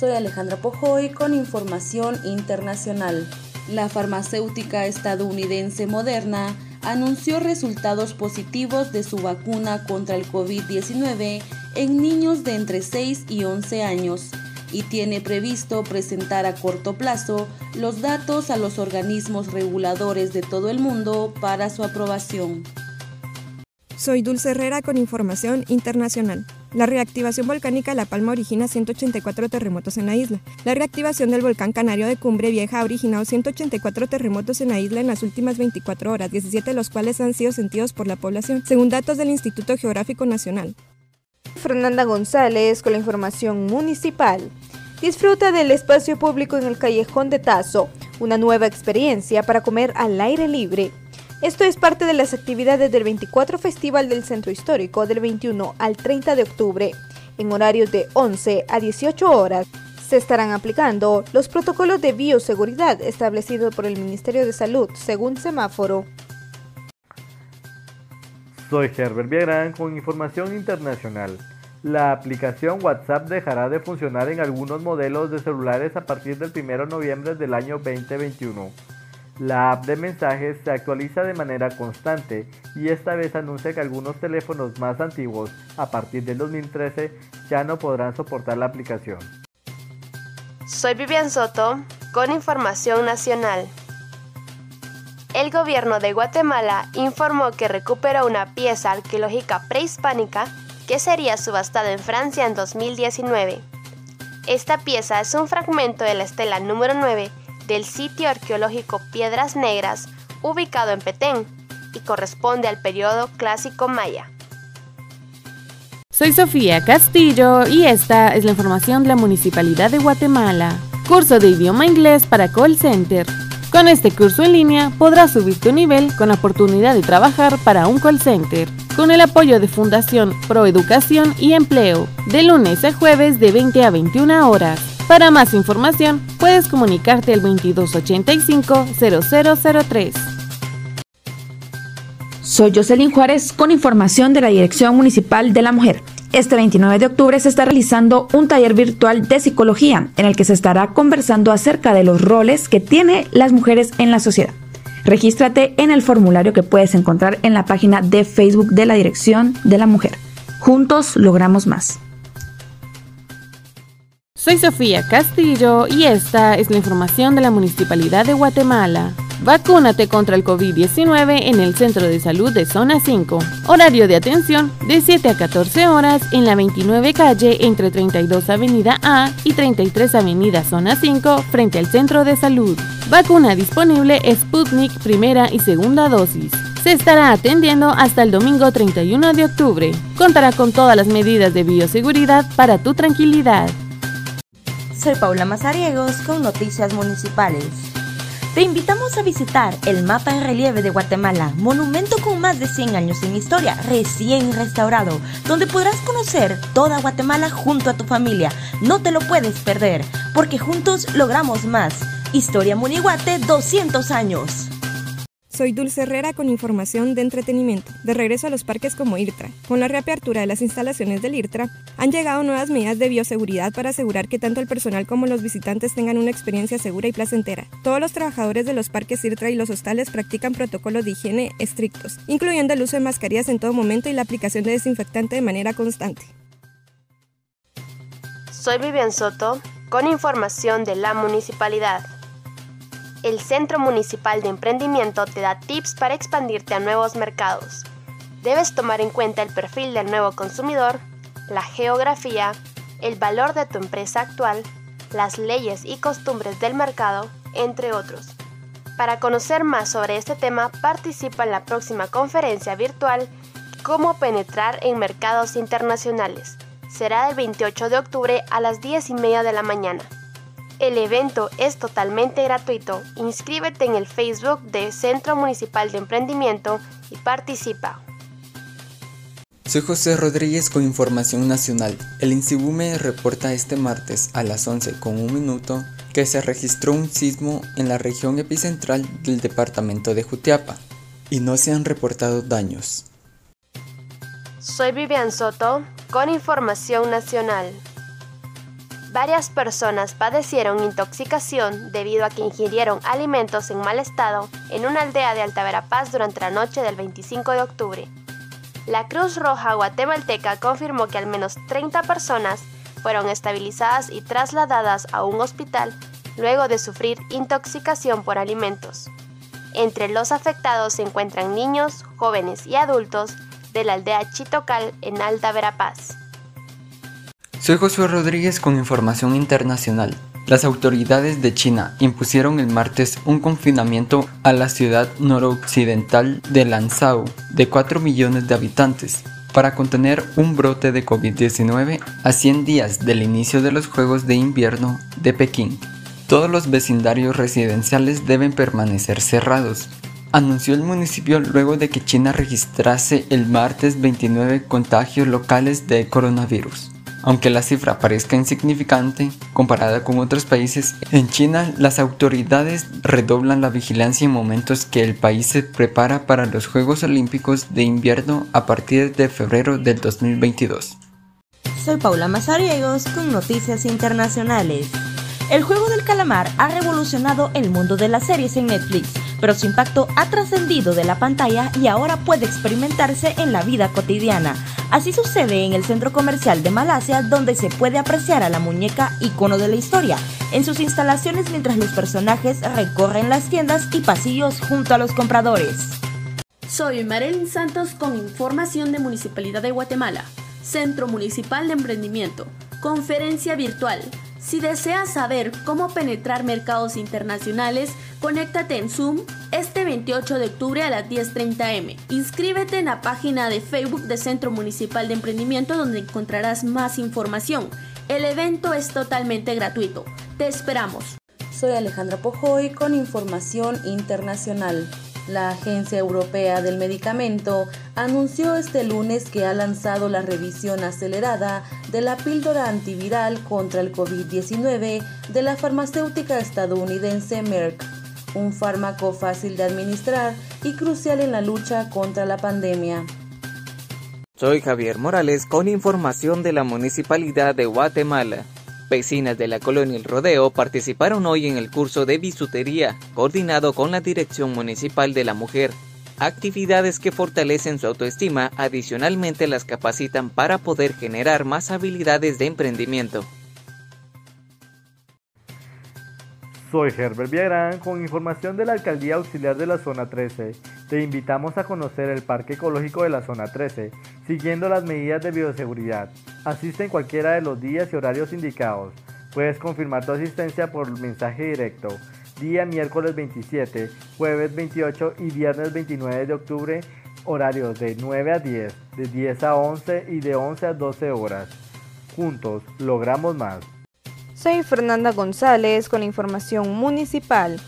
Soy Alejandra Pojoy con información internacional. La farmacéutica estadounidense Moderna anunció resultados positivos de su vacuna contra el COVID-19 en niños de entre 6 y 11 años y tiene previsto presentar a corto plazo los datos a los organismos reguladores de todo el mundo para su aprobación. Soy Dulce Herrera con información internacional. La reactivación volcánica de La Palma origina 184 terremotos en la isla. La reactivación del volcán canario de Cumbre Vieja ha originado 184 terremotos en la isla en las últimas 24 horas, 17 de los cuales han sido sentidos por la población, según datos del Instituto Geográfico Nacional. Fernanda González con la información municipal. Disfruta del espacio público en el Callejón de Tazo, una nueva experiencia para comer al aire libre. Esto es parte de las actividades del 24 Festival del Centro Histórico del 21 al 30 de octubre, en horarios de 11 a 18 horas. Se estarán aplicando los protocolos de bioseguridad establecidos por el Ministerio de Salud según semáforo. Soy Herbert Villagrán con información internacional. La aplicación WhatsApp dejará de funcionar en algunos modelos de celulares a partir del 1 de noviembre del año 2021. La app de mensajes se actualiza de manera constante y esta vez anuncia que algunos teléfonos más antiguos a partir del 2013 ya no podrán soportar la aplicación. Soy Vivian Soto con información nacional. El gobierno de Guatemala informó que recuperó una pieza arqueológica prehispánica que sería subastada en Francia en 2019. Esta pieza es un fragmento de la estela número 9 del sitio arqueológico Piedras Negras, ubicado en Petén, y corresponde al periodo clásico maya. Soy Sofía Castillo y esta es la información de la Municipalidad de Guatemala. Curso de idioma inglés para call center. Con este curso en línea podrás subir tu nivel con la oportunidad de trabajar para un call center con el apoyo de Fundación Proeducación y Empleo, de lunes a jueves de 20 a 21 horas. Para más información, puedes comunicarte al 2285-0003. Soy Jocelyn Juárez con información de la Dirección Municipal de la Mujer. Este 29 de octubre se está realizando un taller virtual de psicología en el que se estará conversando acerca de los roles que tienen las mujeres en la sociedad. Regístrate en el formulario que puedes encontrar en la página de Facebook de la Dirección de la Mujer. Juntos logramos más. Soy Sofía Castillo y esta es la información de la Municipalidad de Guatemala. Vacúnate contra el COVID-19 en el Centro de Salud de Zona 5. Horario de atención de 7 a 14 horas en la 29 calle entre 32 Avenida A y 33 Avenida Zona 5 frente al Centro de Salud. Vacuna disponible Sputnik primera y segunda dosis. Se estará atendiendo hasta el domingo 31 de octubre. Contará con todas las medidas de bioseguridad para tu tranquilidad. Soy Paula Mazariegos con Noticias Municipales. Te invitamos a visitar el mapa en relieve de Guatemala, monumento con más de 100 años en historia, recién restaurado, donde podrás conocer toda Guatemala junto a tu familia. No te lo puedes perder, porque juntos logramos más. Historia Munihuate 200 años. Soy Dulce Herrera con información de entretenimiento. De regreso a los parques como IRTRA. Con la reapertura de las instalaciones del IRTRA, han llegado nuevas medidas de bioseguridad para asegurar que tanto el personal como los visitantes tengan una experiencia segura y placentera. Todos los trabajadores de los parques IRTRA y los hostales practican protocolos de higiene estrictos, incluyendo el uso de mascarillas en todo momento y la aplicación de desinfectante de manera constante. Soy Vivian Soto con información de la municipalidad el Centro Municipal de Emprendimiento te da tips para expandirte a nuevos mercados. Debes tomar en cuenta el perfil del nuevo consumidor, la geografía, el valor de tu empresa actual, las leyes y costumbres del mercado, entre otros. Para conocer más sobre este tema, participa en la próxima conferencia virtual Cómo penetrar en mercados internacionales. Será el 28 de octubre a las 10 y media de la mañana. El evento es totalmente gratuito. Inscríbete en el Facebook de Centro Municipal de Emprendimiento y participa. Soy José Rodríguez con Información Nacional. El INSIBUME reporta este martes a las 11 con un minuto que se registró un sismo en la región epicentral del departamento de Jutiapa y no se han reportado daños. Soy Vivian Soto con Información Nacional. Varias personas padecieron intoxicación debido a que ingirieron alimentos en mal estado en una aldea de Alta Verapaz durante la noche del 25 de octubre. La Cruz Roja guatemalteca confirmó que al menos 30 personas fueron estabilizadas y trasladadas a un hospital luego de sufrir intoxicación por alimentos. Entre los afectados se encuentran niños, jóvenes y adultos de la aldea Chitocal en Alta Verapaz. Soy Josué Rodríguez con información internacional. Las autoridades de China impusieron el martes un confinamiento a la ciudad noroccidental de Lanzhou de 4 millones de habitantes para contener un brote de COVID-19 a 100 días del inicio de los Juegos de Invierno de Pekín. Todos los vecindarios residenciales deben permanecer cerrados, anunció el municipio luego de que China registrase el martes 29 contagios locales de coronavirus. Aunque la cifra parezca insignificante comparada con otros países, en China las autoridades redoblan la vigilancia en momentos que el país se prepara para los Juegos Olímpicos de invierno a partir de febrero del 2022. Soy Paula Mazariegos con Noticias Internacionales. El juego del calamar ha revolucionado el mundo de las series en Netflix, pero su impacto ha trascendido de la pantalla y ahora puede experimentarse en la vida cotidiana. Así sucede en el centro comercial de Malasia, donde se puede apreciar a la muñeca icono de la historia en sus instalaciones mientras los personajes recorren las tiendas y pasillos junto a los compradores. Soy Marilyn Santos con información de Municipalidad de Guatemala, Centro Municipal de Emprendimiento, conferencia virtual si deseas saber cómo penetrar mercados internacionales, conéctate en Zoom este 28 de octubre a las 10.30 m. Inscríbete en la página de Facebook de Centro Municipal de Emprendimiento donde encontrarás más información. El evento es totalmente gratuito. Te esperamos. Soy Alejandra Pojoy con información internacional. La Agencia Europea del Medicamento anunció este lunes que ha lanzado la revisión acelerada de la píldora antiviral contra el COVID-19 de la farmacéutica estadounidense Merck, un fármaco fácil de administrar y crucial en la lucha contra la pandemia. Soy Javier Morales con información de la Municipalidad de Guatemala. Vecinas de la colonia El Rodeo participaron hoy en el curso de bisutería, coordinado con la Dirección Municipal de la Mujer. Actividades que fortalecen su autoestima, adicionalmente las capacitan para poder generar más habilidades de emprendimiento. Soy Herbert Villagrán con información de la Alcaldía Auxiliar de la Zona 13. Te invitamos a conocer el Parque Ecológico de la Zona 13, siguiendo las medidas de bioseguridad. Asiste en cualquiera de los días y horarios indicados. Puedes confirmar tu asistencia por mensaje directo. Día miércoles 27, jueves 28 y viernes 29 de octubre, horarios de 9 a 10, de 10 a 11 y de 11 a 12 horas. Juntos logramos más. Soy Fernanda González con la información municipal.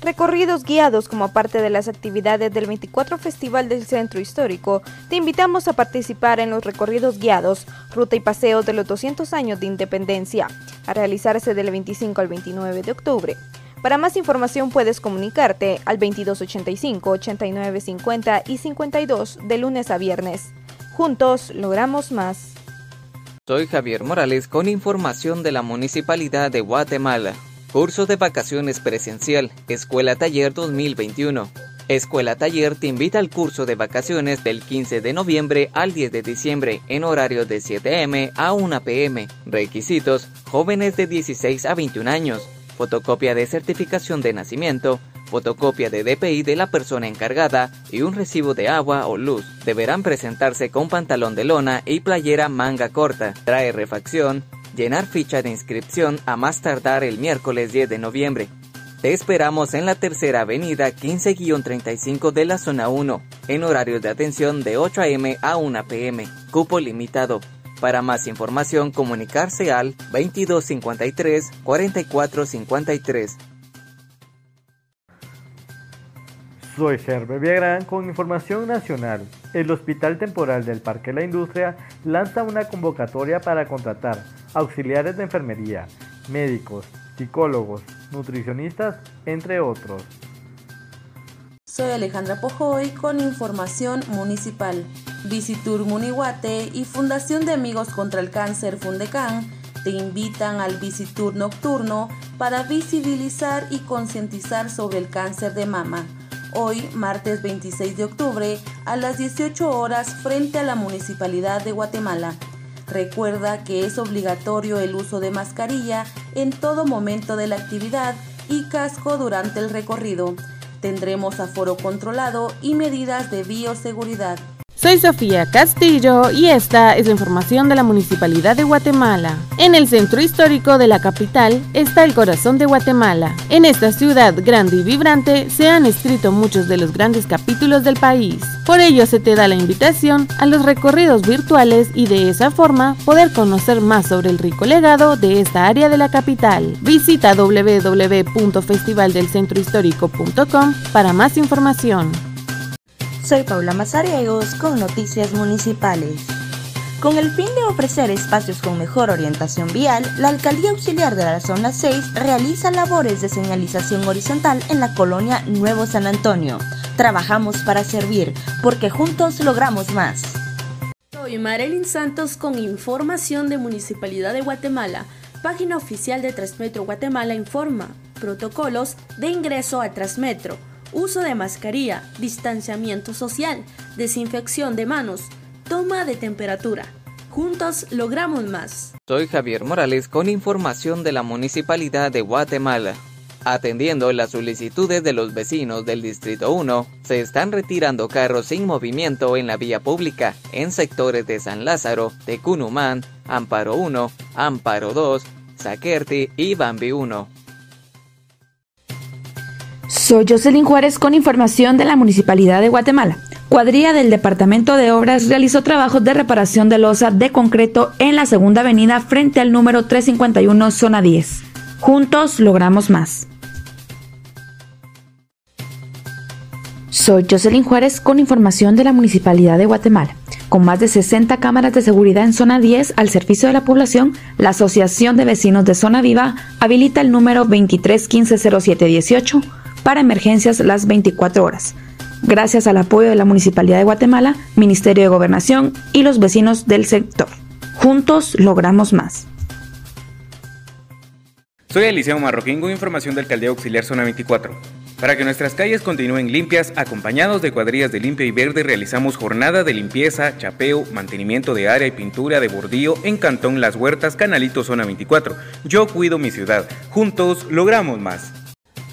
Recorridos guiados como parte de las actividades del 24 Festival del Centro Histórico, te invitamos a participar en los recorridos guiados, ruta y paseo de los 200 años de independencia, a realizarse del 25 al 29 de octubre. Para más información puedes comunicarte al 2285, 8950 y 52 de lunes a viernes. Juntos logramos más. Soy Javier Morales con información de la Municipalidad de Guatemala. Curso de vacaciones presencial, Escuela Taller 2021. Escuela Taller te invita al curso de vacaciones del 15 de noviembre al 10 de diciembre en horario de 7 m a 1 pm. Requisitos: jóvenes de 16 a 21 años, fotocopia de certificación de nacimiento, fotocopia de DPI de la persona encargada y un recibo de agua o luz. Deberán presentarse con pantalón de lona y playera manga corta. Trae refacción, llenar ficha de inscripción a más tardar el miércoles 10 de noviembre. Te esperamos en la tercera avenida 15-35 de la zona 1, en horario de atención de 8 a.m. a 1 p.m. Cupo limitado. Para más información, comunicarse al 2253 4453. Soy Herbert Villagrán con información nacional. El Hospital Temporal del Parque La Industria lanza una convocatoria para contratar auxiliares de enfermería, médicos, psicólogos, nutricionistas, entre otros. Soy Alejandra Pojoy con información municipal. Visitur Munihuate y Fundación de Amigos contra el Cáncer Fundecan te invitan al Visitur Nocturno para visibilizar y concientizar sobre el cáncer de mama. Hoy, martes 26 de octubre, a las 18 horas frente a la Municipalidad de Guatemala. Recuerda que es obligatorio el uso de mascarilla en todo momento de la actividad y casco durante el recorrido. Tendremos aforo controlado y medidas de bioseguridad. Soy Sofía Castillo y esta es la información de la Municipalidad de Guatemala. En el centro histórico de la capital está el corazón de Guatemala. En esta ciudad grande y vibrante se han escrito muchos de los grandes capítulos del país. Por ello se te da la invitación a los recorridos virtuales y de esa forma poder conocer más sobre el rico legado de esta área de la capital. Visita www.festivaldelcentrohistórico.com para más información. Soy Paula Mazariegos con Noticias Municipales. Con el fin de ofrecer espacios con mejor orientación vial, la Alcaldía Auxiliar de la Zona 6 realiza labores de señalización horizontal en la colonia Nuevo San Antonio. Trabajamos para servir, porque juntos logramos más. Soy Marilyn Santos con información de Municipalidad de Guatemala. Página oficial de Transmetro Guatemala informa. Protocolos de ingreso a Transmetro uso de mascarilla, distanciamiento social, desinfección de manos, toma de temperatura. Juntos logramos más. Soy Javier Morales con información de la Municipalidad de Guatemala. Atendiendo las solicitudes de los vecinos del Distrito 1, se están retirando carros sin movimiento en la vía pública en sectores de San Lázaro, Tecunumán, Amparo 1, Amparo 2, Zaquerti y Bambi 1. Soy Jocelyn Juárez con información de la Municipalidad de Guatemala. Cuadrilla del Departamento de Obras realizó trabajos de reparación de losa de concreto en la segunda avenida frente al número 351, zona 10. Juntos logramos más. Soy Jocelyn Juárez con información de la Municipalidad de Guatemala. Con más de 60 cámaras de seguridad en zona 10 al servicio de la población, la Asociación de Vecinos de Zona Viva habilita el número 23150718 para emergencias las 24 horas, gracias al apoyo de la Municipalidad de Guatemala, Ministerio de Gobernación y los vecinos del sector. Juntos logramos más. Soy Eliseo Marroquín con información del Alcaldía Auxiliar Zona 24. Para que nuestras calles continúen limpias, acompañados de cuadrillas de limpia y verde, realizamos jornada de limpieza, chapeo, mantenimiento de área y pintura de bordío en Cantón Las Huertas, Canalito Zona 24. Yo cuido mi ciudad. Juntos logramos más.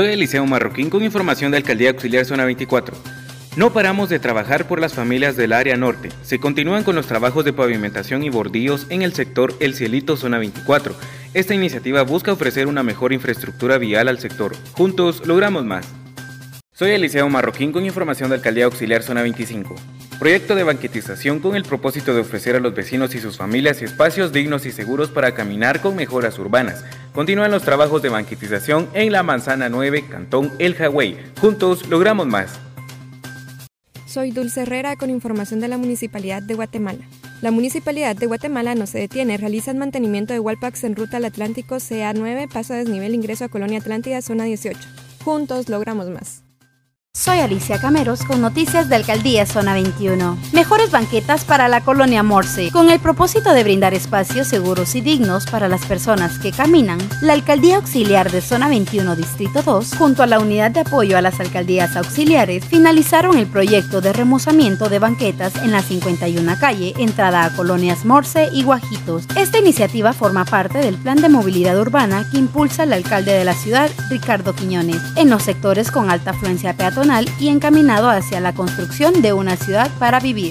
Soy Eliseo Marroquín con información de Alcaldía Auxiliar Zona 24. No paramos de trabajar por las familias del área norte. Se continúan con los trabajos de pavimentación y bordillos en el sector El Cielito Zona 24. Esta iniciativa busca ofrecer una mejor infraestructura vial al sector. Juntos logramos más. Soy Eliseo Marroquín con información de Alcaldía Auxiliar Zona 25 proyecto de banquetización con el propósito de ofrecer a los vecinos y sus familias espacios dignos y seguros para caminar con mejoras urbanas. Continúan los trabajos de banquetización en la Manzana 9, Cantón El Hawái. Juntos logramos más. Soy Dulce Herrera con información de la Municipalidad de Guatemala. La Municipalidad de Guatemala no se detiene, realiza el mantenimiento de Walpax en ruta al Atlántico CA9, paso a desnivel, ingreso a Colonia Atlántida, zona 18. Juntos logramos más. Soy Alicia Cameros con noticias de Alcaldía Zona 21. Mejores banquetas para la colonia Morse. Con el propósito de brindar espacios seguros y dignos para las personas que caminan, la Alcaldía Auxiliar de Zona 21 Distrito 2, junto a la Unidad de Apoyo a las Alcaldías Auxiliares, finalizaron el proyecto de remozamiento de banquetas en la 51 calle, entrada a colonias Morse y Guajitos. Esta iniciativa forma parte del plan de movilidad urbana que impulsa el alcalde de la ciudad, Ricardo Quiñones, en los sectores con alta afluencia peatonal y encaminado hacia la construcción de una ciudad para vivir.